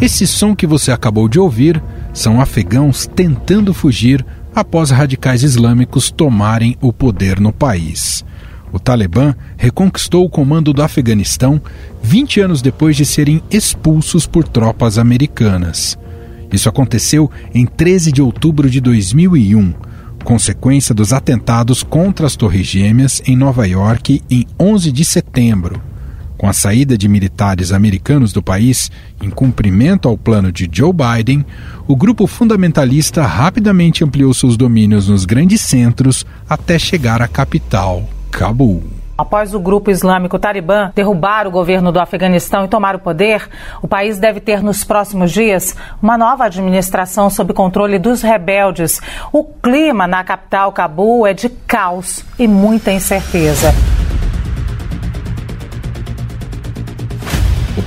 Esse som que você acabou de ouvir são afegãos tentando fugir após radicais islâmicos tomarem o poder no país. O Talibã reconquistou o comando do Afeganistão 20 anos depois de serem expulsos por tropas americanas. Isso aconteceu em 13 de outubro de 2001, consequência dos atentados contra as Torres Gêmeas em Nova York em 11 de setembro. Com a saída de militares americanos do país, em cumprimento ao plano de Joe Biden, o grupo fundamentalista rapidamente ampliou seus domínios nos grandes centros até chegar à capital, Cabul. Após o grupo islâmico Talibã derrubar o governo do Afeganistão e tomar o poder, o país deve ter nos próximos dias uma nova administração sob controle dos rebeldes. O clima na capital Cabul é de caos e muita incerteza.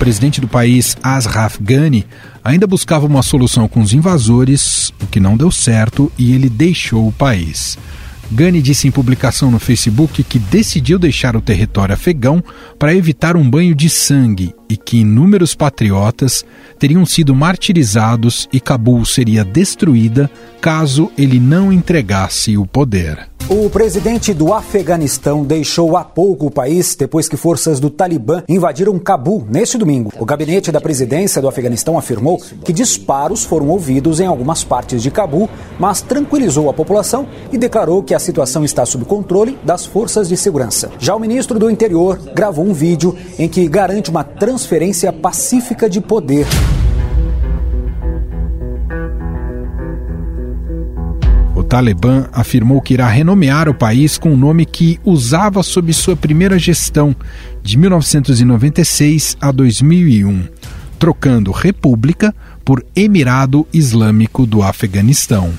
Presidente do país, Ashraf Ghani, ainda buscava uma solução com os invasores, o que não deu certo, e ele deixou o país. Ghani disse em publicação no Facebook que decidiu deixar o território afegão para evitar um banho de sangue e que inúmeros patriotas teriam sido martirizados e Cabul seria destruída caso ele não entregasse o poder. O presidente do Afeganistão deixou há pouco o país depois que forças do Talibã invadiram Cabul neste domingo. O gabinete da presidência do Afeganistão afirmou que disparos foram ouvidos em algumas partes de Cabul, mas tranquilizou a população e declarou que a situação está sob controle das forças de segurança. Já o ministro do Interior gravou um vídeo em que garante uma transferência pacífica de poder. Talibã afirmou que irá renomear o país com o nome que usava sob sua primeira gestão, de 1996 a 2001, trocando República por Emirado Islâmico do Afeganistão.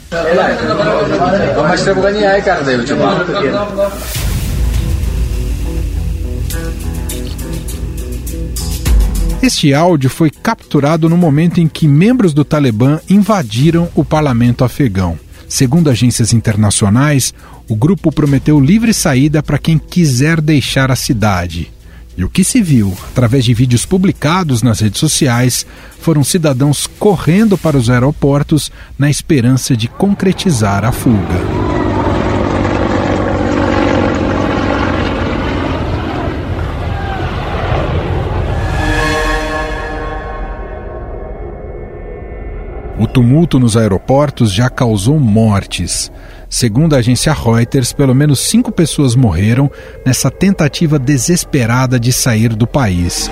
Este áudio foi capturado no momento em que membros do Talibã invadiram o parlamento afegão. Segundo agências internacionais, o grupo prometeu livre saída para quem quiser deixar a cidade. E o que se viu, através de vídeos publicados nas redes sociais, foram cidadãos correndo para os aeroportos na esperança de concretizar a fuga. O tumulto nos aeroportos já causou mortes. Segundo a agência Reuters, pelo menos cinco pessoas morreram nessa tentativa desesperada de sair do país.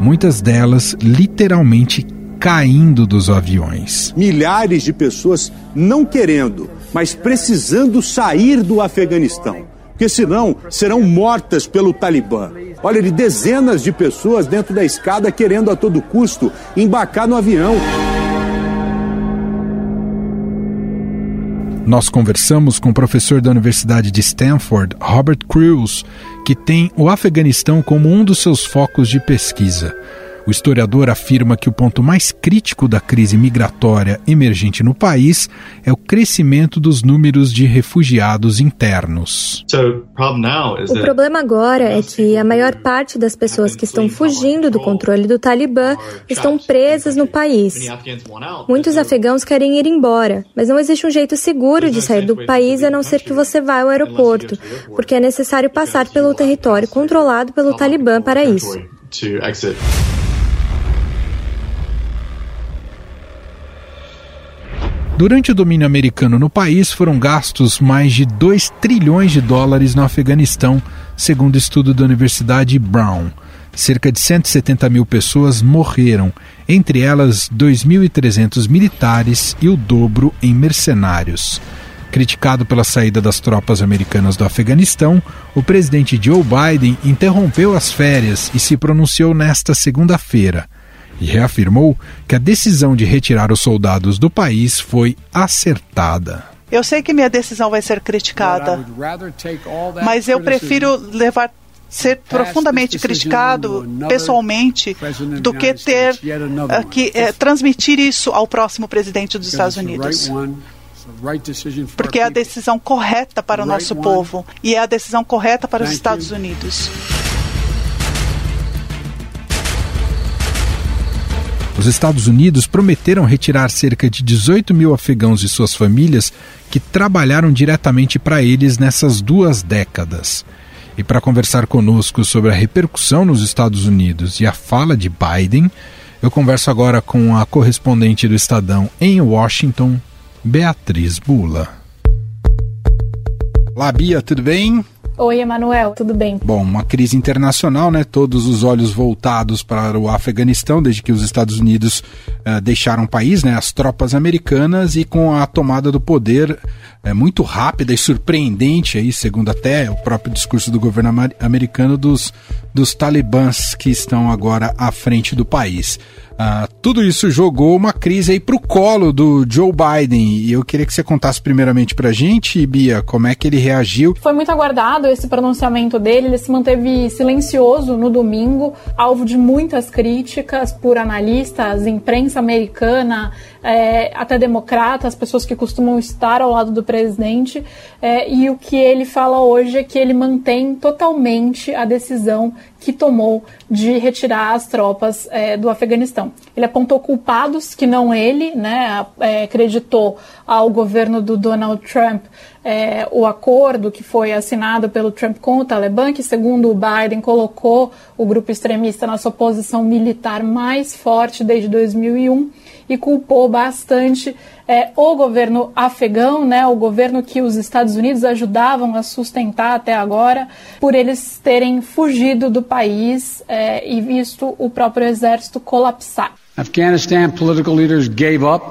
Muitas delas literalmente caindo dos aviões. Milhares de pessoas não querendo, mas precisando sair do Afeganistão porque senão serão mortas pelo Talibã. Olha, de dezenas de pessoas dentro da escada querendo a todo custo embarcar no avião. Nós conversamos com o professor da Universidade de Stanford, Robert Cruz, que tem o Afeganistão como um dos seus focos de pesquisa. O historiador afirma que o ponto mais crítico da crise migratória emergente no país é o crescimento dos números de refugiados internos. O problema agora é que a maior parte das pessoas que estão fugindo do controle do Talibã estão presas no país. Muitos afegãos querem ir embora, mas não existe um jeito seguro de sair do país a não ser que você vá ao aeroporto, porque é necessário passar pelo território controlado pelo Talibã para isso. Durante o domínio americano no país, foram gastos mais de 2 trilhões de dólares no Afeganistão, segundo estudo da Universidade Brown. Cerca de 170 mil pessoas morreram, entre elas 2.300 militares e o dobro em mercenários. Criticado pela saída das tropas americanas do Afeganistão, o presidente Joe Biden interrompeu as férias e se pronunciou nesta segunda-feira e reafirmou que a decisão de retirar os soldados do país foi acertada. Eu sei que minha decisão vai ser criticada, mas eu prefiro levar ser profundamente criticado pessoalmente do que ter uh, que uh, transmitir isso ao próximo presidente dos Estados Unidos. Porque é a decisão correta para o nosso povo e é a decisão correta para os Estados Unidos. Os Estados Unidos prometeram retirar cerca de 18 mil afegãos e suas famílias que trabalharam diretamente para eles nessas duas décadas. E para conversar conosco sobre a repercussão nos Estados Unidos e a fala de Biden, eu converso agora com a correspondente do Estadão em Washington, Beatriz Bula. Olá, Bia, tudo bem? Oi, Emanuel, tudo bem? Bom, uma crise internacional, né? Todos os olhos voltados para o Afeganistão, desde que os Estados Unidos uh, deixaram o país, né? As tropas americanas e com a tomada do poder é, muito rápida e surpreendente, aí, segundo até o próprio discurso do governo americano, dos, dos talibãs que estão agora à frente do país. Uh, tudo isso jogou uma crise aí para o colo do Joe Biden. E eu queria que você contasse primeiramente para a gente, Bia, como é que ele reagiu. Foi muito aguardado esse pronunciamento dele. Ele se manteve silencioso no domingo, alvo de muitas críticas por analistas, imprensa americana, é, até democratas, pessoas que costumam estar ao lado do presidente. É, e o que ele fala hoje é que ele mantém totalmente a decisão que tomou de retirar as tropas é, do Afeganistão. Ele apontou culpados que não ele, né, é, acreditou ao governo do Donald Trump é, o acordo que foi assinado pelo Trump com o Talibã, que segundo o Biden colocou o grupo extremista na sua posição militar mais forte desde 2001 e culpou bastante é, o governo afegão, né, o governo que os Estados Unidos ajudavam a sustentar até agora, por eles terem fugido do país é, e visto o próprio exército colapsar. Afghanistan political leaders gave up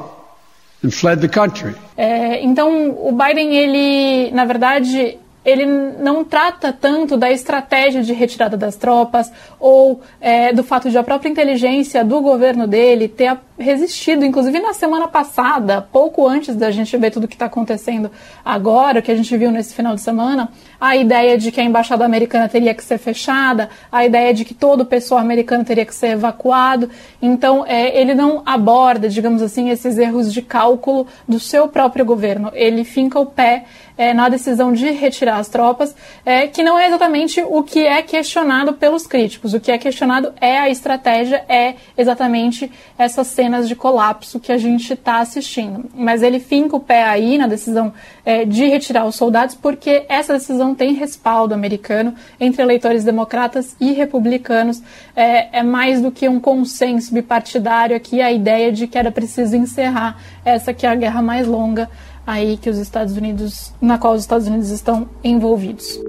and fled the country. É, então, o Biden, ele, na verdade, ele não trata tanto da estratégia de retirada das tropas ou é, do fato de a própria inteligência do governo dele ter resistido, inclusive na semana passada, pouco antes da gente ver tudo o que está acontecendo agora, o que a gente viu nesse final de semana, a ideia de que a embaixada americana teria que ser fechada, a ideia de que todo o pessoal americano teria que ser evacuado. Então, é, ele não aborda, digamos assim, esses erros de cálculo do seu próprio governo. Ele finca o pé é, na decisão de retirar as tropas, é, que não é exatamente o que é questionado pelos críticos. O que é questionado é a estratégia, é exatamente essas cenas de colapso que a gente está assistindo. Mas ele finca o pé aí na decisão é, de retirar os soldados, porque essa decisão tem respaldo americano entre eleitores democratas e republicanos. É, é mais do que um consenso bipartidário aqui a ideia de que era preciso encerrar essa que é a guerra mais longa aí que os Estados Unidos, na qual os Estados Unidos estão envolvidos.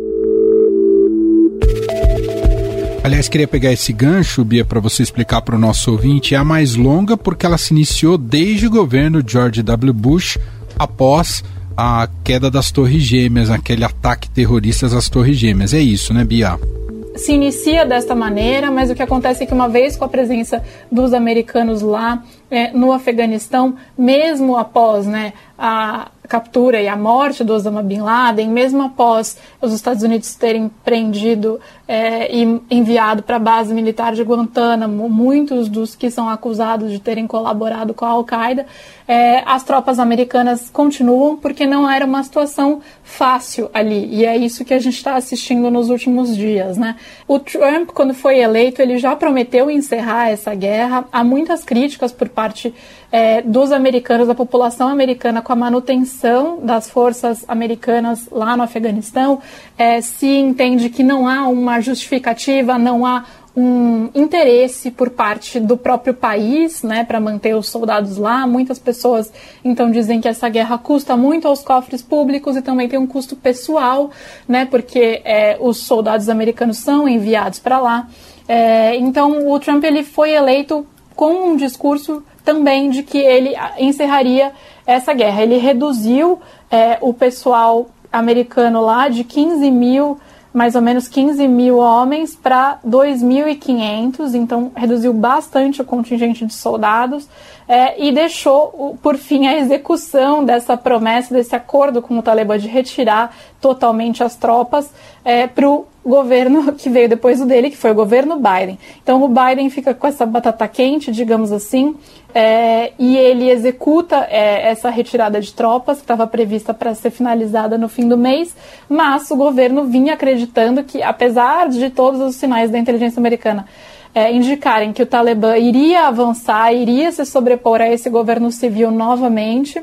Aliás, queria pegar esse gancho, Bia, para você explicar para o nosso ouvinte. É a mais longa porque ela se iniciou desde o governo George W. Bush, após a queda das Torres Gêmeas, aquele ataque terrorista às Torres Gêmeas. É isso, né, Bia? Se inicia desta maneira, mas o que acontece é que uma vez com a presença dos americanos lá é, no Afeganistão, mesmo após né, a captura e a morte do Osama Bin Laden, mesmo após os Estados Unidos terem prendido é, e enviado para a base militar de Guantánamo muitos dos que são acusados de terem colaborado com a Al-Qaeda, é, as tropas americanas continuam porque não era uma situação fácil ali. E é isso que a gente está assistindo nos últimos dias. Né? O Trump, quando foi eleito, ele já prometeu encerrar essa guerra. Há muitas críticas por parte é, dos americanos, da população americana, com a manutenção das forças americanas lá no Afeganistão, é, se entende que não há uma justificativa, não há um interesse por parte do próprio país, né, para manter os soldados lá. Muitas pessoas então dizem que essa guerra custa muito aos cofres públicos e também tem um custo pessoal, né, porque é, os soldados americanos são enviados para lá. É, então o Trump ele foi eleito com um discurso também de que ele encerraria essa guerra. Ele reduziu é, o pessoal americano lá de 15 mil, mais ou menos 15 mil homens, para 2.500, então reduziu bastante o contingente de soldados é, e deixou, por fim, a execução dessa promessa, desse acordo com o Talibã de retirar totalmente as tropas é, para o governo que veio depois do dele, que foi o governo Biden. Então o Biden fica com essa batata quente, digamos assim, é, e ele executa é, essa retirada de tropas que estava prevista para ser finalizada no fim do mês, mas o governo vinha acreditando que, apesar de todos os sinais da inteligência americana é, indicarem que o Talibã iria avançar, iria se sobrepor a esse governo civil novamente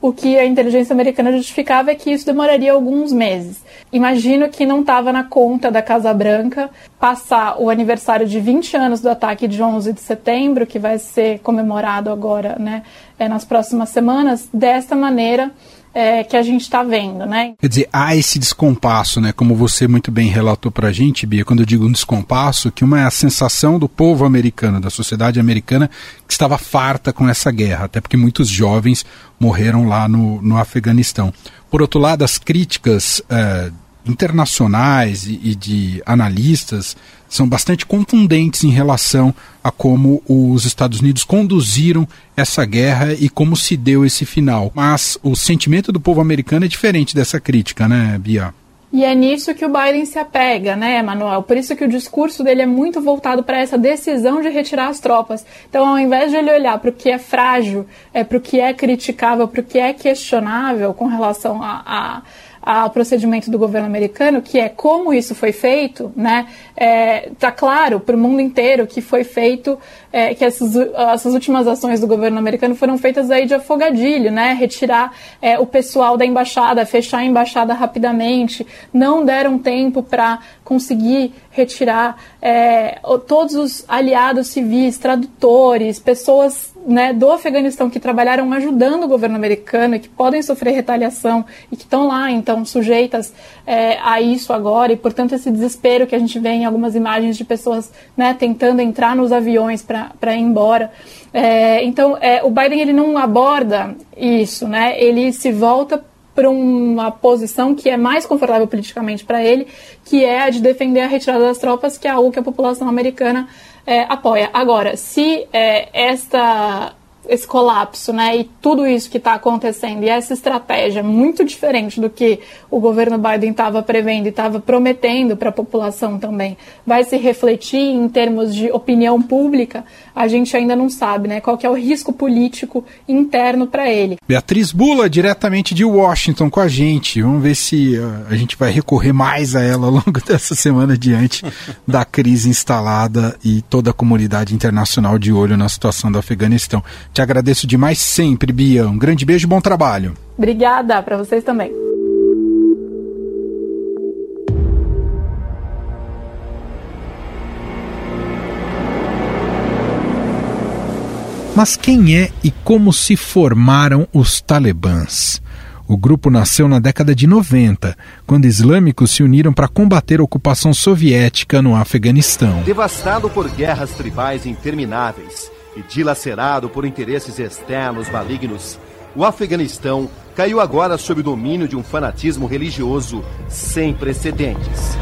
o que a inteligência americana justificava é que isso demoraria alguns meses. Imagino que não estava na conta da Casa Branca passar o aniversário de 20 anos do ataque de 11 de setembro, que vai ser comemorado agora, né, é, nas próximas semanas, desta maneira é, que a gente está vendo, né? Quer dizer, há esse descompasso, né? Como você muito bem relatou para a gente, Bia, quando eu digo um descompasso, que uma é a sensação do povo americano, da sociedade americana, que estava farta com essa guerra, até porque muitos jovens morreram lá no, no Afeganistão. Por outro lado, as críticas é, internacionais e, e de analistas são bastante contundentes em relação a como os Estados Unidos conduziram essa guerra e como se deu esse final. Mas o sentimento do povo americano é diferente dessa crítica, né, Bia? E é nisso que o Biden se apega, né, Manuel? Por isso que o discurso dele é muito voltado para essa decisão de retirar as tropas. Então, ao invés de ele olhar para o que é frágil, é, para o que é criticável, para o que é questionável com relação a, a ao procedimento do governo americano, que é como isso foi feito, né? É, claro para o mundo inteiro que foi feito, é, que essas, essas últimas ações do governo americano foram feitas aí de afogadilho, né? Retirar é, o pessoal da embaixada, fechar a embaixada rapidamente, não deram tempo para conseguir retirar é, todos os aliados civis, tradutores, pessoas né, do Afeganistão que trabalharam ajudando o governo americano e que podem sofrer retaliação e que estão lá, então, sujeitas é, a isso agora. E, portanto, esse desespero que a gente vê em algumas imagens de pessoas né, tentando entrar nos aviões para ir embora. É, então, é, o Biden ele não aborda isso, né? ele se volta para uma posição que é mais confortável politicamente para ele, que é a de defender a retirada das tropas, que é algo que a população americana é, apoia. Agora, se é, esta esse colapso, né, e tudo isso que está acontecendo, e essa estratégia muito diferente do que o governo Biden estava prevendo e estava prometendo para a população também, vai se refletir em termos de opinião pública, a gente ainda não sabe, né, qual que é o risco político interno para ele. Beatriz Bula, diretamente de Washington com a gente. Vamos ver se uh, a gente vai recorrer mais a ela ao longo dessa semana diante da crise instalada e toda a comunidade internacional de olho na situação do Afeganistão. Te agradeço demais sempre, Bia. Um grande beijo e bom trabalho. Obrigada, para vocês também. Mas quem é e como se formaram os talibãs? O grupo nasceu na década de 90, quando islâmicos se uniram para combater a ocupação soviética no Afeganistão. Devastado por guerras tribais intermináveis, e dilacerado por interesses externos malignos, o Afeganistão caiu agora sob o domínio de um fanatismo religioso sem precedentes.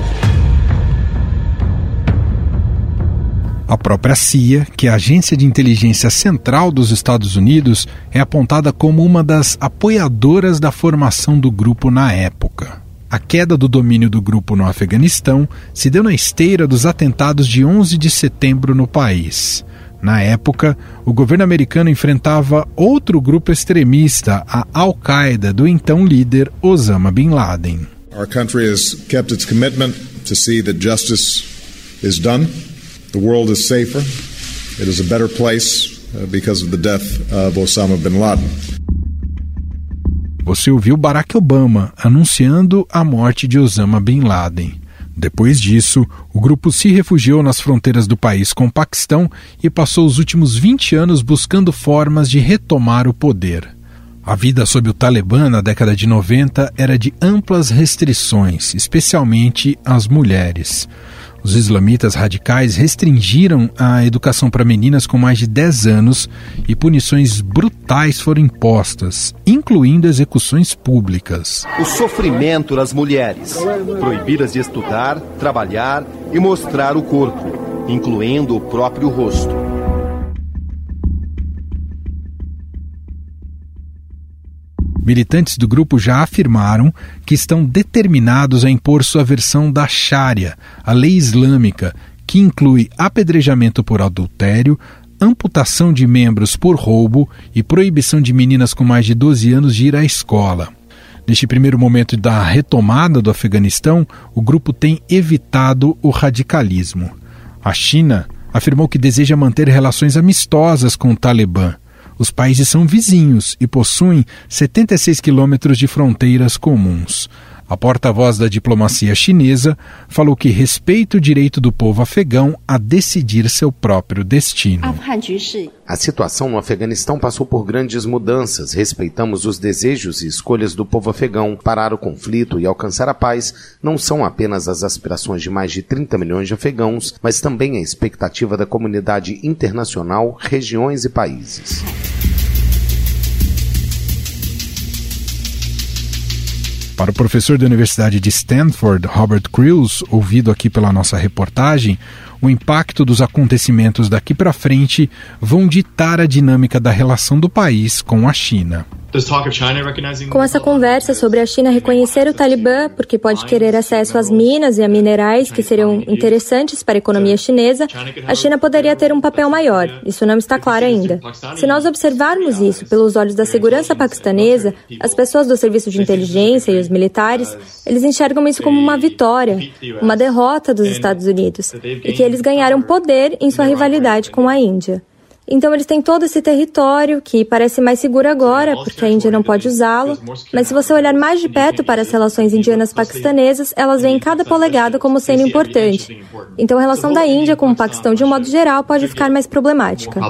A própria CIA, que é a agência de inteligência central dos Estados Unidos, é apontada como uma das apoiadoras da formação do grupo na época. A queda do domínio do grupo no Afeganistão se deu na esteira dos atentados de 11 de setembro no país. Na época, o governo americano enfrentava outro grupo extremista, a Al-Qaeda, do então líder Osama Bin Laden. Our country has kept its commitment to see that justice is done. The world is safer. It is a better place uh, because of the death of Osama Bin Laden. Você ouviu Barack Obama anunciando a morte de Osama Bin Laden. Depois disso, o grupo se refugiou nas fronteiras do país com o Paquistão e passou os últimos 20 anos buscando formas de retomar o poder. A vida sob o Talibã na década de 90 era de amplas restrições, especialmente às mulheres. Os islamitas radicais restringiram a educação para meninas com mais de 10 anos e punições brutais foram impostas, incluindo execuções públicas. O sofrimento das mulheres, proibidas de estudar, trabalhar e mostrar o corpo, incluindo o próprio rosto. Militantes do grupo já afirmaram que estão determinados a impor sua versão da Sharia, a lei islâmica, que inclui apedrejamento por adultério, amputação de membros por roubo e proibição de meninas com mais de 12 anos de ir à escola. Neste primeiro momento da retomada do Afeganistão, o grupo tem evitado o radicalismo. A China afirmou que deseja manter relações amistosas com o Talibã. Os países são vizinhos e possuem 76 quilômetros de fronteiras comuns. A porta-voz da diplomacia chinesa falou que respeita o direito do povo afegão a decidir seu próprio destino. A situação no Afeganistão passou por grandes mudanças. Respeitamos os desejos e escolhas do povo afegão. Parar o conflito e alcançar a paz não são apenas as aspirações de mais de 30 milhões de afegãos, mas também a expectativa da comunidade internacional, regiões e países. Para o professor da Universidade de Stanford, Robert Crews, ouvido aqui pela nossa reportagem, o impacto dos acontecimentos daqui para frente vão ditar a dinâmica da relação do país com a China. Com essa conversa sobre a China reconhecer o Talibã porque pode querer acesso às minas e a minerais que seriam interessantes para a economia chinesa, a China poderia ter um papel maior. Isso não está claro ainda. Se nós observarmos isso pelos olhos da segurança paquistanesa, as pessoas do serviço de inteligência e os militares, eles enxergam isso como uma vitória, uma derrota dos Estados Unidos, e que eles ganharam poder em sua rivalidade com a Índia. Então eles têm todo esse território que parece mais seguro agora, porque a Índia não pode usá-lo. Mas se você olhar mais de perto para as relações indianas-paquistanesas, elas veem cada polegada como sendo importante. Então a relação da Índia com o Paquistão, de um modo geral, pode ficar mais problemática.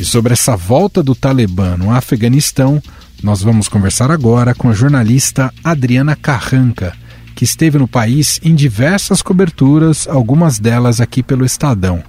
E sobre essa volta do Talibã no Afeganistão, nós vamos conversar agora com a jornalista Adriana Carranca que esteve no país em diversas coberturas, algumas delas aqui pelo Estadão.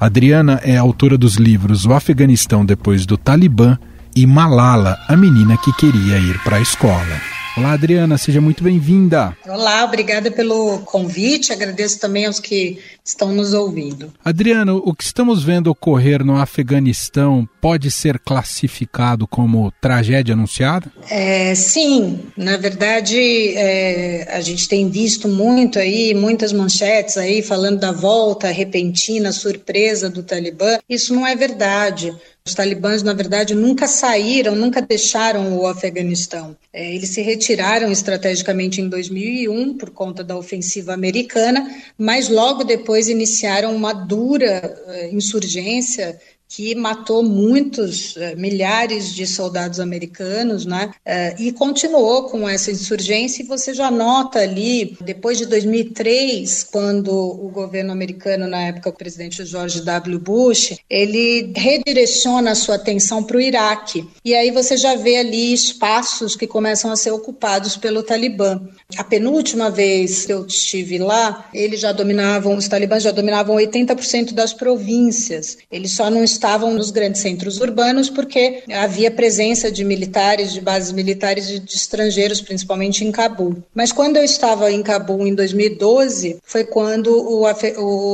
Adriana é autora dos livros O Afeganistão depois do Talibã e Malala, a menina que queria ir para a escola. Olá, Adriana, seja muito bem-vinda. Olá, obrigada pelo convite. Agradeço também aos que estão nos ouvindo. Adriana, o que estamos vendo ocorrer no Afeganistão pode ser classificado como tragédia anunciada? É, sim, na verdade, é, a gente tem visto muito aí, muitas manchetes aí falando da volta repentina, surpresa do Talibã. Isso não é verdade. Os talibãs, na verdade, nunca saíram, nunca deixaram o Afeganistão. É, eles se retiraram estrategicamente em 2001 por conta da ofensiva americana, mas logo depois iniciaram uma dura uh, insurgência que matou muitos, eh, milhares de soldados americanos, né? Eh, e continuou com essa insurgência. E você já nota ali, depois de 2003, quando o governo americano, na época o presidente George W. Bush, ele redireciona a sua atenção para o Iraque. E aí você já vê ali espaços que começam a ser ocupados pelo Talibã. A penúltima vez que eu estive lá, eles já dominavam, os talibãs já dominavam 80% das províncias. Eles só não estavam nos grandes centros urbanos porque havia presença de militares, de bases militares de, de estrangeiros, principalmente em Cabul. Mas quando eu estava em Cabul em 2012, foi quando o,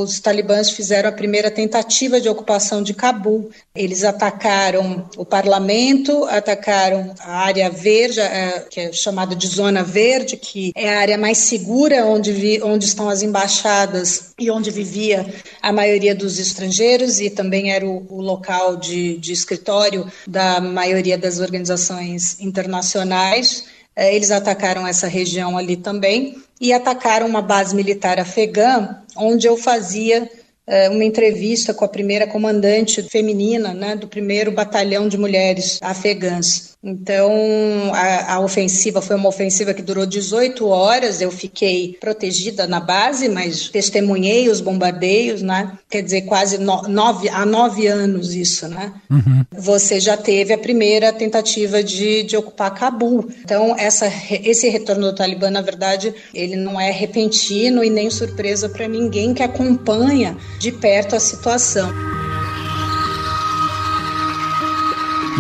os talibãs fizeram a primeira tentativa de ocupação de Cabul. Eles atacaram o parlamento, atacaram a área verde, é, que é chamada de zona verde, que é a área mais segura onde, vi, onde estão as embaixadas e onde vivia a maioria dos estrangeiros e também era o, o local de, de escritório da maioria das organizações internacionais. É, eles atacaram essa região ali também e atacaram uma base militar afegã, onde eu fazia é, uma entrevista com a primeira comandante feminina né, do primeiro batalhão de mulheres afegãs. Então, a, a, ofensiva foi uma ofensiva que durou 18 horas. Eu fiquei protegida na base, mas testemunhei os bombardeios, né? Quer dizer, quase no, nove, há nove anos isso, né? Uhum. Você já teve a primeira tentativa de, de ocupar Cabul. Então, essa, esse retorno do Talibã, na verdade, ele não é repentino e nem surpresa para ninguém que acompanha de perto a situação.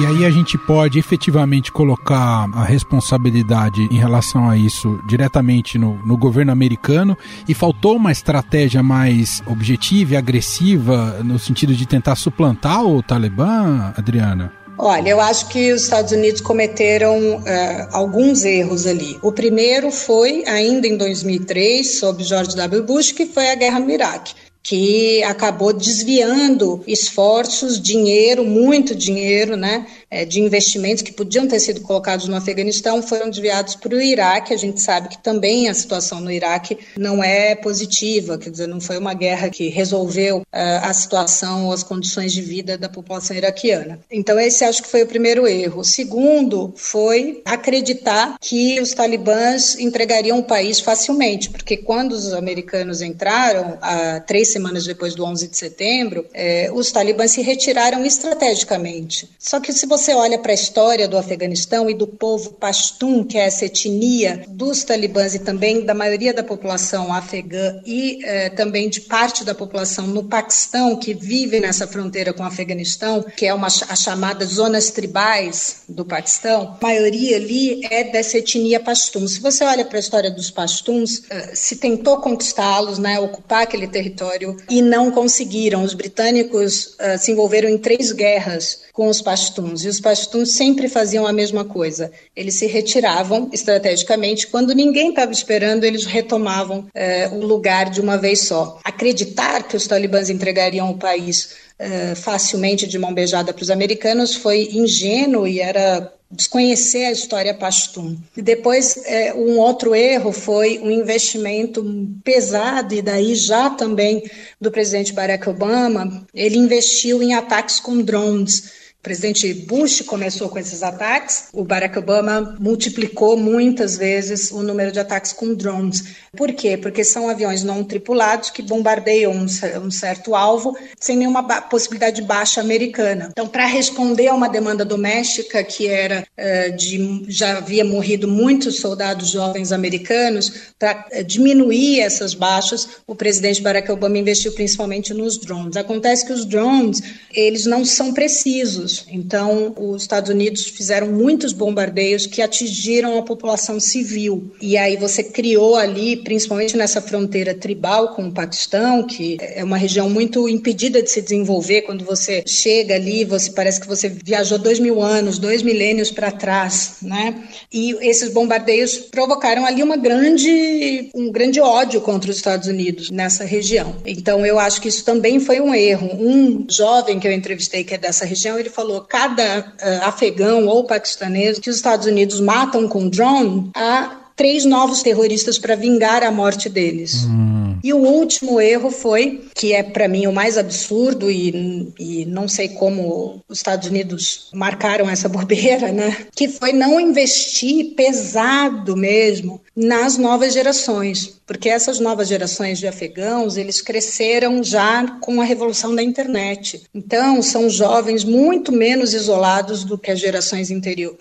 E aí a gente pode efetivamente colocar a responsabilidade em relação a isso diretamente no, no governo americano e faltou uma estratégia mais objetiva e agressiva no sentido de tentar suplantar o Talibã, Adriana? Olha, eu acho que os Estados Unidos cometeram uh, alguns erros ali. O primeiro foi, ainda em 2003, sob George W. Bush, que foi a guerra no Iraque que acabou desviando esforços, dinheiro, muito dinheiro, né, é, de investimentos que podiam ter sido colocados no Afeganistão foram desviados para o Iraque. A gente sabe que também a situação no Iraque não é positiva, quer dizer, não foi uma guerra que resolveu uh, a situação, as condições de vida da população iraquiana. Então, esse acho que foi o primeiro erro. O segundo foi acreditar que os talibãs entregariam o país facilmente, porque quando os americanos entraram, uh, três semanas depois do 11 de setembro, eh, os talibãs se retiraram estrategicamente. Só que se você olha para a história do Afeganistão e do povo pashtun, que é essa etnia dos talibãs e também da maioria da população afegã e eh, também de parte da população no Paquistão que vive nessa fronteira com o Afeganistão, que é uma as chamadas zonas tribais do Paquistão, a maioria ali é dessa etnia pashtun. Se você olha para a história dos pashtuns, eh, se tentou conquistá-los, né, ocupar aquele território e não conseguiram. Os britânicos uh, se envolveram em três guerras com os pashtuns e os pashtuns sempre faziam a mesma coisa. Eles se retiravam estrategicamente quando ninguém estava esperando, eles retomavam uh, o lugar de uma vez só. Acreditar que os talibãs entregariam o país uh, facilmente de mão beijada para os americanos foi ingênuo e era desconhecer a história Pashtun. E depois, é, um outro erro foi um investimento pesado, e daí já também do presidente Barack Obama, ele investiu em ataques com drones. Presidente Bush começou com esses ataques, o Barack Obama multiplicou muitas vezes o número de ataques com drones. Por quê? Porque são aviões não tripulados que bombardeiam um, um certo alvo sem nenhuma possibilidade de baixa americana. Então, para responder a uma demanda doméstica que era uh, de já havia morrido muitos soldados jovens americanos, para uh, diminuir essas baixas, o presidente Barack Obama investiu principalmente nos drones. Acontece que os drones eles não são precisos então, os Estados Unidos fizeram muitos bombardeios que atingiram a população civil. E aí você criou ali, principalmente nessa fronteira tribal com o Paquistão, que é uma região muito impedida de se desenvolver. Quando você chega ali, você parece que você viajou dois mil anos, dois milênios para trás, né? E esses bombardeios provocaram ali uma grande, um grande ódio contra os Estados Unidos nessa região. Então, eu acho que isso também foi um erro. Um jovem que eu entrevistei que é dessa região, ele falou, cada uh, afegão ou paquistanês que os Estados Unidos matam com drone, há três novos terroristas para vingar a morte deles. Hum. E o último erro foi, que é para mim o mais absurdo e, e não sei como os Estados Unidos marcaram essa bobeira, né? Que foi não investir pesado mesmo nas novas gerações porque essas novas gerações de afegãos, eles cresceram já com a revolução da internet. Então, são jovens muito menos isolados do que as gerações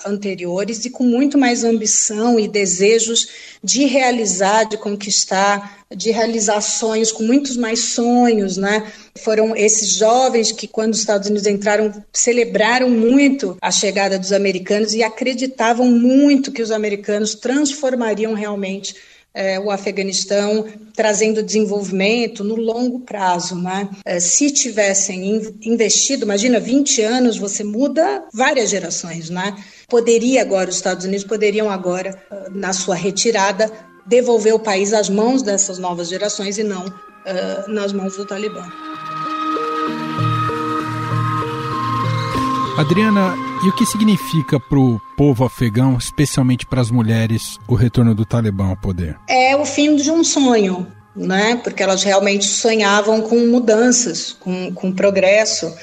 anteriores e com muito mais ambição e desejos de realizar, de conquistar, de realizar sonhos, com muitos mais sonhos, né? Foram esses jovens que, quando os Estados Unidos entraram, celebraram muito a chegada dos americanos e acreditavam muito que os americanos transformariam realmente é, o Afeganistão trazendo desenvolvimento no longo prazo. Né? É, se tivessem investido, imagina, 20 anos, você muda várias gerações. Né? Poderia agora, os Estados Unidos poderiam agora, na sua retirada, devolver o país às mãos dessas novas gerações e não uh, nas mãos do Talibã. Adriana, e o que significa para o povo afegão, especialmente para as mulheres, o retorno do Talibã ao poder? É o fim de um sonho, né? Porque elas realmente sonhavam com mudanças, com, com progresso.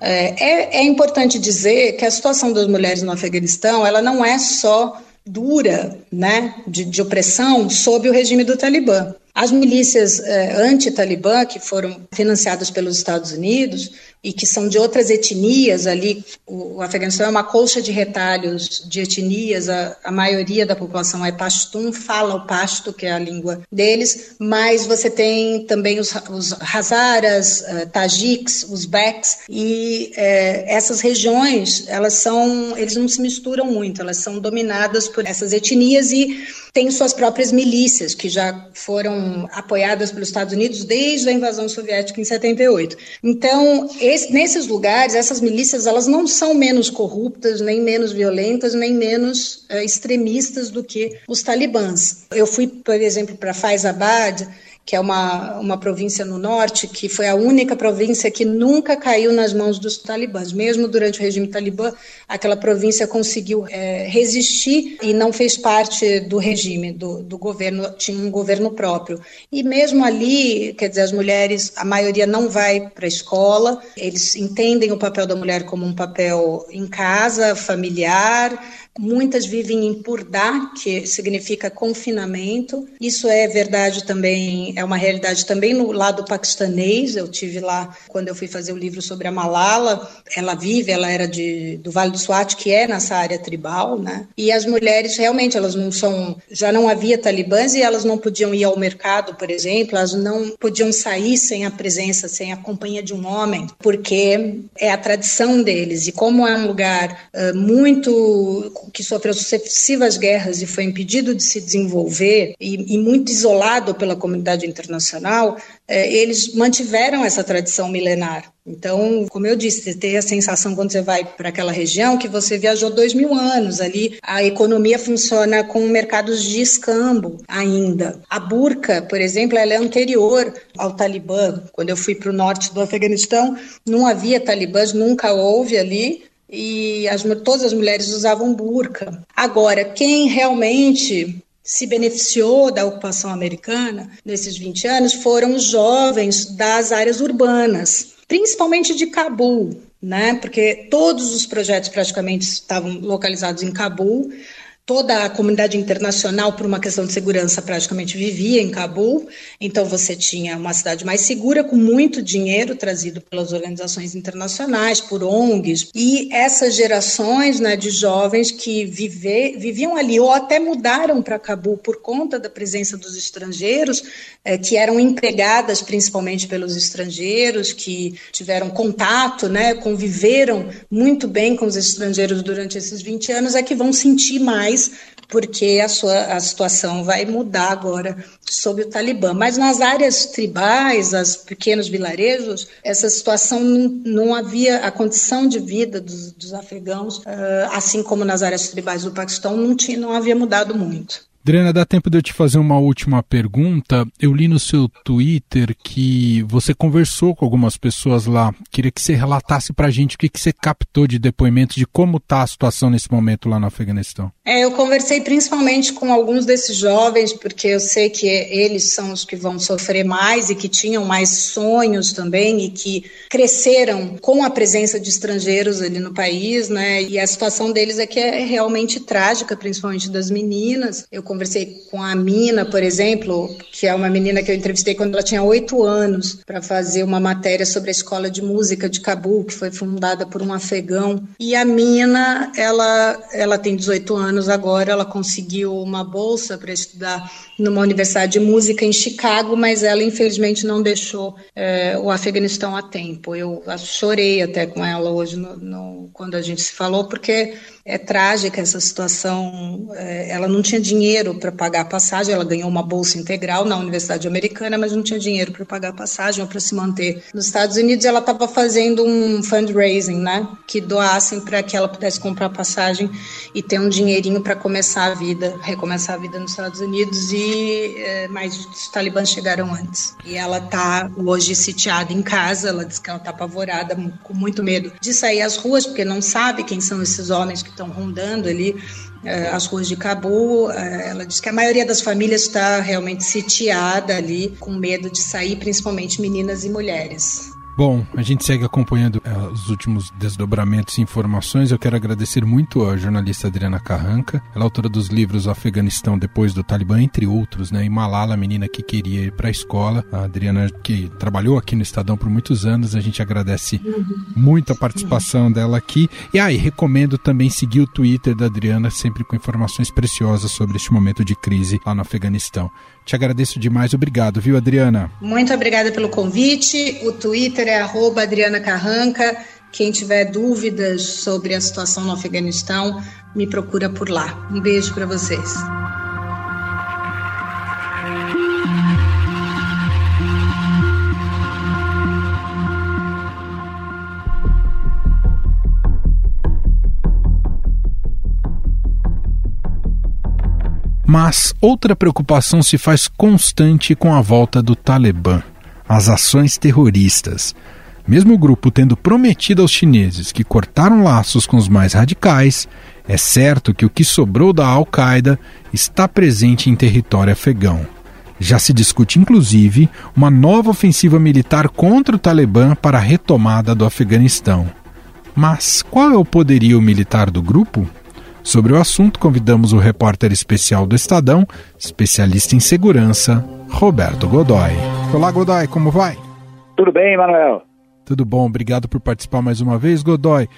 É, é, é importante dizer que a situação das mulheres no Afeganistão ela não é só dura, né, de, de opressão sob o regime do Talibã. As milícias eh, anti-Talibã, que foram financiadas pelos Estados Unidos, e que são de outras etnias ali. O, Afeganistão é uma colcha de retalhos de etnias, a, a maioria da população é pashtun, fala o pasto, que é a língua deles, mas você tem também os, os Hazaras, uh, Tajiks, os Beks, e uh, essas regiões, elas são, eles não se misturam muito, elas são dominadas por essas etnias e têm suas próprias milícias, que já foram apoiadas pelos Estados Unidos desde a invasão soviética em 78. Então, esse, nesses lugares, essas milícias, elas não são menos corruptas, nem menos violentas, nem menos uh, extremistas do que os talibãs. Eu fui, por exemplo, para Faizabad, que é uma, uma província no norte, que foi a única província que nunca caiu nas mãos dos talibãs. Mesmo durante o regime talibã, aquela província conseguiu é, resistir e não fez parte do regime, do, do governo, tinha um governo próprio. E mesmo ali, quer dizer, as mulheres, a maioria não vai para a escola, eles entendem o papel da mulher como um papel em casa, familiar, Muitas vivem em Purdá, que significa confinamento. Isso é verdade também, é uma realidade também no lado paquistanês. Eu tive lá quando eu fui fazer o livro sobre a Malala. Ela vive, ela era de, do Vale do Swat, que é nessa área tribal, né? E as mulheres realmente elas não são, já não havia talibãs e elas não podiam ir ao mercado, por exemplo, elas não podiam sair sem a presença, sem a companhia de um homem, porque é a tradição deles. E como é um lugar uh, muito que sofreu sucessivas guerras e foi impedido de se desenvolver e, e muito isolado pela comunidade internacional, é, eles mantiveram essa tradição milenar. Então, como eu disse, você tem a sensação quando você vai para aquela região que você viajou dois mil anos ali. A economia funciona com mercados de escambo ainda. A burca, por exemplo, ela é anterior ao Talibã. Quando eu fui para o norte do Afeganistão, não havia talibãs, nunca houve ali e as, todas as mulheres usavam burca. Agora, quem realmente se beneficiou da ocupação americana nesses 20 anos foram os jovens das áreas urbanas, principalmente de Cabul, né? Porque todos os projetos praticamente estavam localizados em Cabul toda a comunidade internacional, por uma questão de segurança, praticamente vivia em Cabul. Então, você tinha uma cidade mais segura, com muito dinheiro trazido pelas organizações internacionais, por ONGs. E essas gerações né, de jovens que vive, viviam ali, ou até mudaram para Cabul por conta da presença dos estrangeiros, é, que eram empregadas principalmente pelos estrangeiros, que tiveram contato, né, conviveram muito bem com os estrangeiros durante esses 20 anos, é que vão sentir mais porque a, sua, a situação vai mudar agora sob o Talibã. Mas nas áreas tribais, os pequenos vilarejos, essa situação não, não havia, a condição de vida dos, dos afegãos, uh, assim como nas áreas tribais do Paquistão, não, tinha, não havia mudado muito. Adriana, dá tempo de eu te fazer uma última pergunta. Eu li no seu Twitter que você conversou com algumas pessoas lá. Queria que você relatasse para a gente o que, que você captou de depoimento de como está a situação nesse momento lá no Afeganistão. É, eu conversei principalmente com alguns desses jovens, porque eu sei que eles são os que vão sofrer mais e que tinham mais sonhos também e que cresceram com a presença de estrangeiros ali no país, né? E a situação deles é que é realmente trágica, principalmente das meninas. Eu conversei com a Mina, por exemplo, que é uma menina que eu entrevistei quando ela tinha oito anos, para fazer uma matéria sobre a escola de música de Cabul, que foi fundada por um afegão. E a Mina, ela, ela tem 18 anos agora, ela conseguiu uma bolsa para estudar numa universidade de música em Chicago, mas ela infelizmente não deixou é, o Afeganistão a tempo. Eu chorei até com ela hoje no, no, quando a gente se falou, porque é trágica essa situação. É, ela não tinha dinheiro para pagar a passagem, ela ganhou uma bolsa integral na Universidade Americana, mas não tinha dinheiro para pagar a passagem ou para se manter nos Estados Unidos. Ela estava fazendo um fundraising, né, que doassem para que ela pudesse comprar passagem e ter um dinheirinho para começar a vida, recomeçar a vida nos Estados Unidos. E é, mas os talibãs chegaram antes. E ela está hoje sitiada em casa. Ela diz que ela está apavorada, com muito medo de sair às ruas porque não sabe quem são esses homens que estão rondando ali as ruas de Cabo. Eh, ela diz que a maioria das famílias está realmente sitiada ali, com medo de sair, principalmente meninas e mulheres. Bom, a gente segue acompanhando uh, os últimos desdobramentos e informações. Eu quero agradecer muito a jornalista Adriana Carranca, ela é autora dos livros Afeganistão depois do Talibã, entre outros, né? E Malala, a menina que queria ir para a escola. A Adriana, que trabalhou aqui no Estadão por muitos anos, a gente agradece muito a participação dela aqui. E aí, ah, recomendo também seguir o Twitter da Adriana, sempre com informações preciosas sobre este momento de crise lá no Afeganistão. Te agradeço demais. Obrigado, viu, Adriana? Muito obrigada pelo convite. O Twitter é Adriana Carranca. Quem tiver dúvidas sobre a situação no Afeganistão, me procura por lá. Um beijo para vocês. Mas outra preocupação se faz constante com a volta do Talibã: as ações terroristas. Mesmo o grupo tendo prometido aos chineses que cortaram laços com os mais radicais, é certo que o que sobrou da Al-Qaeda está presente em território afegão. Já se discute, inclusive, uma nova ofensiva militar contra o Talibã para a retomada do Afeganistão. Mas qual é o poderio militar do grupo? Sobre o assunto, convidamos o repórter especial do Estadão, especialista em segurança, Roberto Godoy. Olá, Godoy, como vai? Tudo bem, Manuel. Tudo bom, obrigado por participar mais uma vez, Godoy.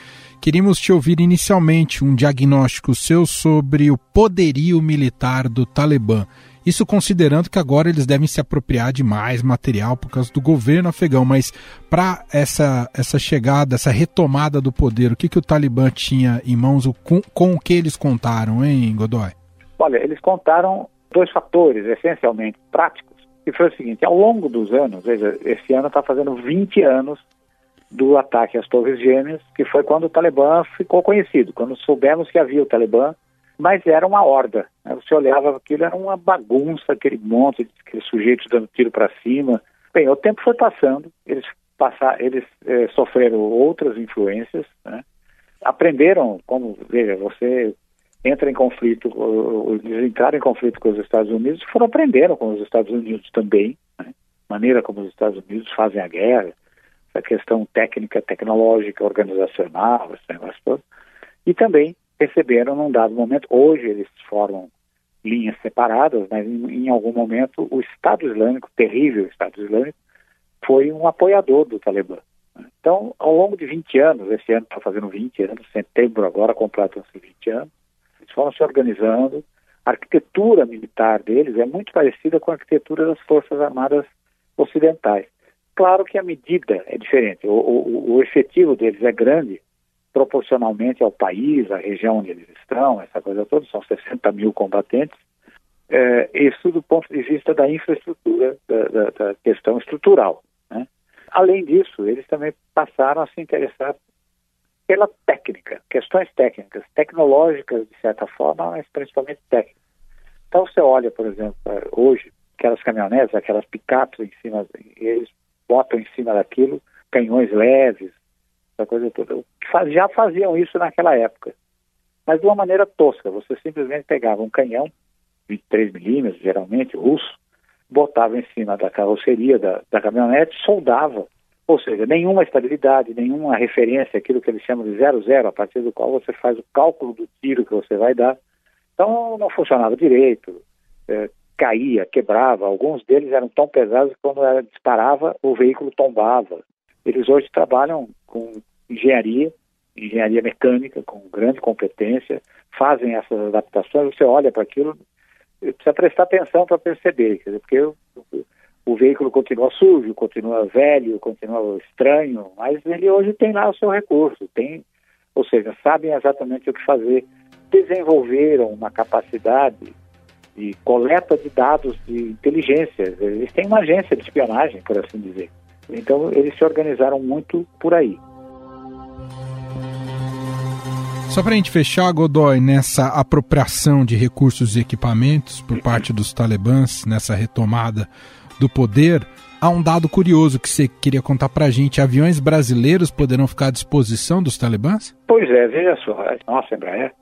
Queríamos te ouvir inicialmente um diagnóstico seu sobre o poderio militar do Talibã. Isso considerando que agora eles devem se apropriar de mais material por causa do governo afegão. Mas para essa, essa chegada, essa retomada do poder, o que, que o Talibã tinha em mãos, com, com o que eles contaram, hein, Godoy? Olha, eles contaram dois fatores essencialmente práticos, que foi o seguinte, ao longo dos anos, veja, esse ano está fazendo 20 anos do ataque às Torres Gêmeas, que foi quando o Talibã ficou conhecido, quando soubemos que havia o Talibã, mas era uma horda. Né? Você olhava aquilo, era uma bagunça, aquele monte, aqueles sujeitos dando tiro para cima. Bem, o tempo foi passando, eles, passar, eles é, sofreram outras influências, né? aprenderam, como, veja, você entra em conflito, eles entraram em conflito com os Estados Unidos, foram aprendendo com os Estados Unidos também, né? maneira como os Estados Unidos fazem a guerra, essa questão técnica, tecnológica, organizacional, esse negócio todo, e também perceberam num dado momento, hoje eles formam linhas separadas, mas em, em algum momento o Estado Islâmico, terrível Estado Islâmico, foi um apoiador do Talibã. Então, ao longo de 20 anos, esse ano está fazendo 20 anos, setembro agora completam-se 20 anos, eles foram se organizando. A arquitetura militar deles é muito parecida com a arquitetura das Forças Armadas Ocidentais. Claro que a medida é diferente, o, o, o efetivo deles é grande, proporcionalmente ao país, à região onde eles estão, essa coisa toda, são 60 mil combatentes. É, isso do ponto de vista da infraestrutura, da, da, da questão estrutural. Né? Além disso, eles também passaram a se interessar pela técnica, questões técnicas, tecnológicas de certa forma, mas principalmente técnicas. Então você olha, por exemplo, hoje, aquelas caminhonetes, aquelas picapes em cima, eles botam em cima daquilo canhões leves, essa coisa toda. Já faziam isso naquela época, mas de uma maneira tosca. Você simplesmente pegava um canhão, 23 milímetros, geralmente, russo, botava em cima da carroceria da, da caminhonete, soldava. Ou seja, nenhuma estabilidade, nenhuma referência, aquilo que eles chamam de zero-zero, a partir do qual você faz o cálculo do tiro que você vai dar. Então não funcionava direito, é, caía, quebrava. Alguns deles eram tão pesados que quando ela disparava, o veículo tombava. Eles hoje trabalham com engenharia, engenharia mecânica, com grande competência, fazem essas adaptações, você olha para aquilo, precisa prestar atenção para perceber, dizer, porque o, o, veículo continua sujo, continua velho, continua estranho, mas ele hoje tem lá o seu recurso, tem, ou seja, sabem exatamente o que fazer, desenvolveram uma capacidade de coleta de dados de inteligência, eles têm uma agência de espionagem, por assim dizer. Então eles se organizaram muito por aí. Só para a gente fechar, Godoy, nessa apropriação de recursos e equipamentos por parte dos talibãs, nessa retomada do poder, há um dado curioso que você queria contar para a gente. Aviões brasileiros poderão ficar à disposição dos talibãs? Pois é, veja só, a nossa Embraer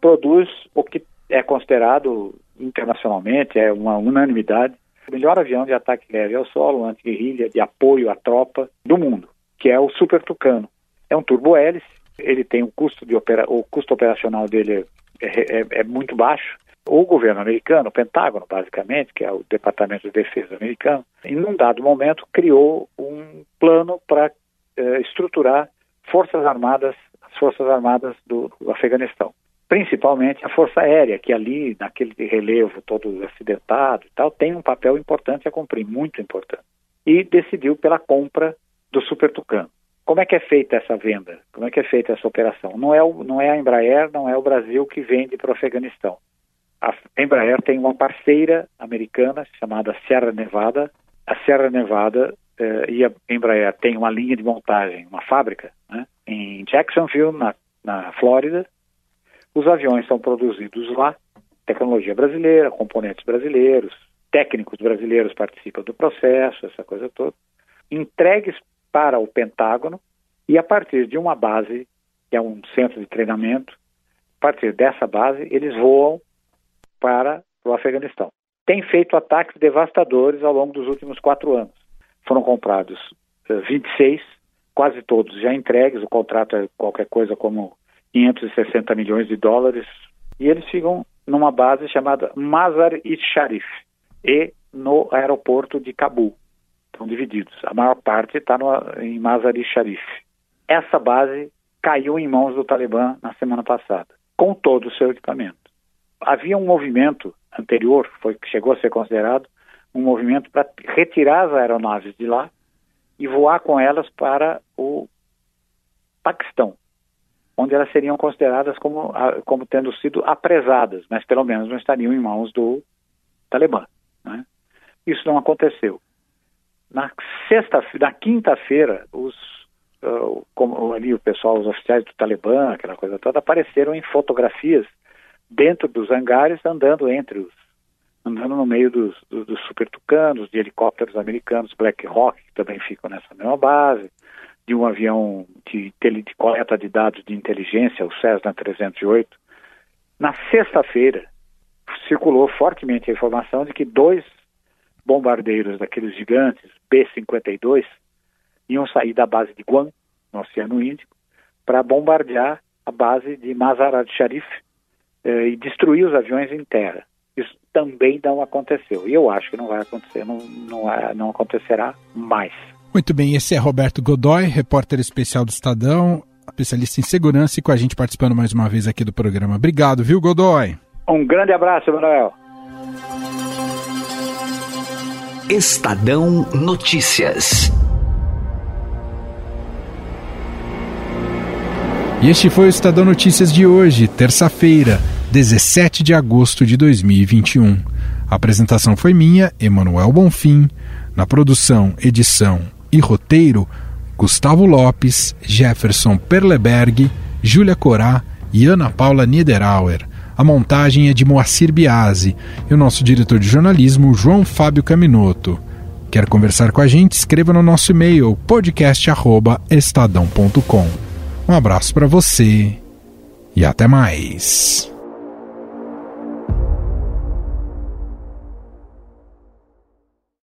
produz o que é considerado internacionalmente, é uma unanimidade, o melhor avião de ataque leve ao solo, anti-guerrilha, de apoio à tropa do mundo, que é o Super Tucano. É um turbo-hélice, ele tem um custo de opera... o custo operacional dele é, é, é, muito baixo. O governo americano, o Pentágono, basicamente, que é o Departamento de Defesa americano, em um dado momento criou um plano para eh, estruturar forças armadas, as forças armadas do, do Afeganistão principalmente a Força Aérea, que ali, naquele relevo todo acidentado e tal, tem um papel importante a cumprir, muito importante. E decidiu pela compra do Super Tucano. Como é que é feita essa venda? Como é que é feita essa operação? Não é, o, não é a Embraer, não é o Brasil que vende para o Afeganistão. A Embraer tem uma parceira americana chamada Sierra Nevada. A Sierra Nevada eh, e a Embraer tem uma linha de montagem, uma fábrica, né, em Jacksonville, na, na Flórida, os aviões são produzidos lá tecnologia brasileira, componentes brasileiros, técnicos brasileiros participam do processo, essa coisa toda, entregues para o Pentágono e a partir de uma base, que é um centro de treinamento, a partir dessa base, eles voam para o Afeganistão. Tem feito ataques devastadores ao longo dos últimos quatro anos. Foram comprados 26, eh, quase todos já entregues, o contrato é qualquer coisa como 560 milhões de dólares, e eles ficam numa base chamada Mazar-e-Sharif e no aeroporto de Cabul. Estão divididos. A maior parte está em Mazar-e-Sharif. Essa base caiu em mãos do Talibã na semana passada, com todo o seu equipamento. Havia um movimento anterior, foi que chegou a ser considerado um movimento para retirar as aeronaves de lá e voar com elas para o Paquistão, onde elas seriam consideradas como, como tendo sido apresadas, mas pelo menos não estariam em mãos do Talibã. Né? Isso não aconteceu. Na sexta, na quinta-feira, os uh, como ali o pessoal, os oficiais do Talibã, aquela coisa toda, apareceram em fotografias dentro dos hangares, andando entre os, andando no meio dos, dos, dos super tucanos, de helicópteros americanos, Black Hawk, que também ficam nessa mesma base, de um avião de, de coleta de dados de inteligência, o Cessna 308. Na sexta-feira, circulou fortemente a informação de que dois bombardeiros daqueles gigantes, B-52, iam sair da base de Guam, no Oceano Índico, para bombardear a base de Mazar-al-Sharif eh, e destruir os aviões em terra. Isso também não aconteceu. E eu acho que não vai acontecer, não, não, não acontecerá mais. Muito bem, esse é Roberto Godoy, repórter especial do Estadão, especialista em segurança e com a gente participando mais uma vez aqui do programa. Obrigado, viu, Godoy? Um grande abraço, Manuel. Estadão Notícias. E este foi o Estadão Notícias de hoje, terça-feira, 17 de agosto de 2021. A apresentação foi minha, Emanuel Bonfim. Na produção, edição e roteiro, Gustavo Lopes, Jefferson Perleberg, Júlia Corá e Ana Paula Niederauer. A montagem é de Moacir Biasi e o nosso diretor de jornalismo, João Fábio Caminoto. Quer conversar com a gente? Escreva no nosso e-mail podcast@estadão.com. Um abraço para você e até mais.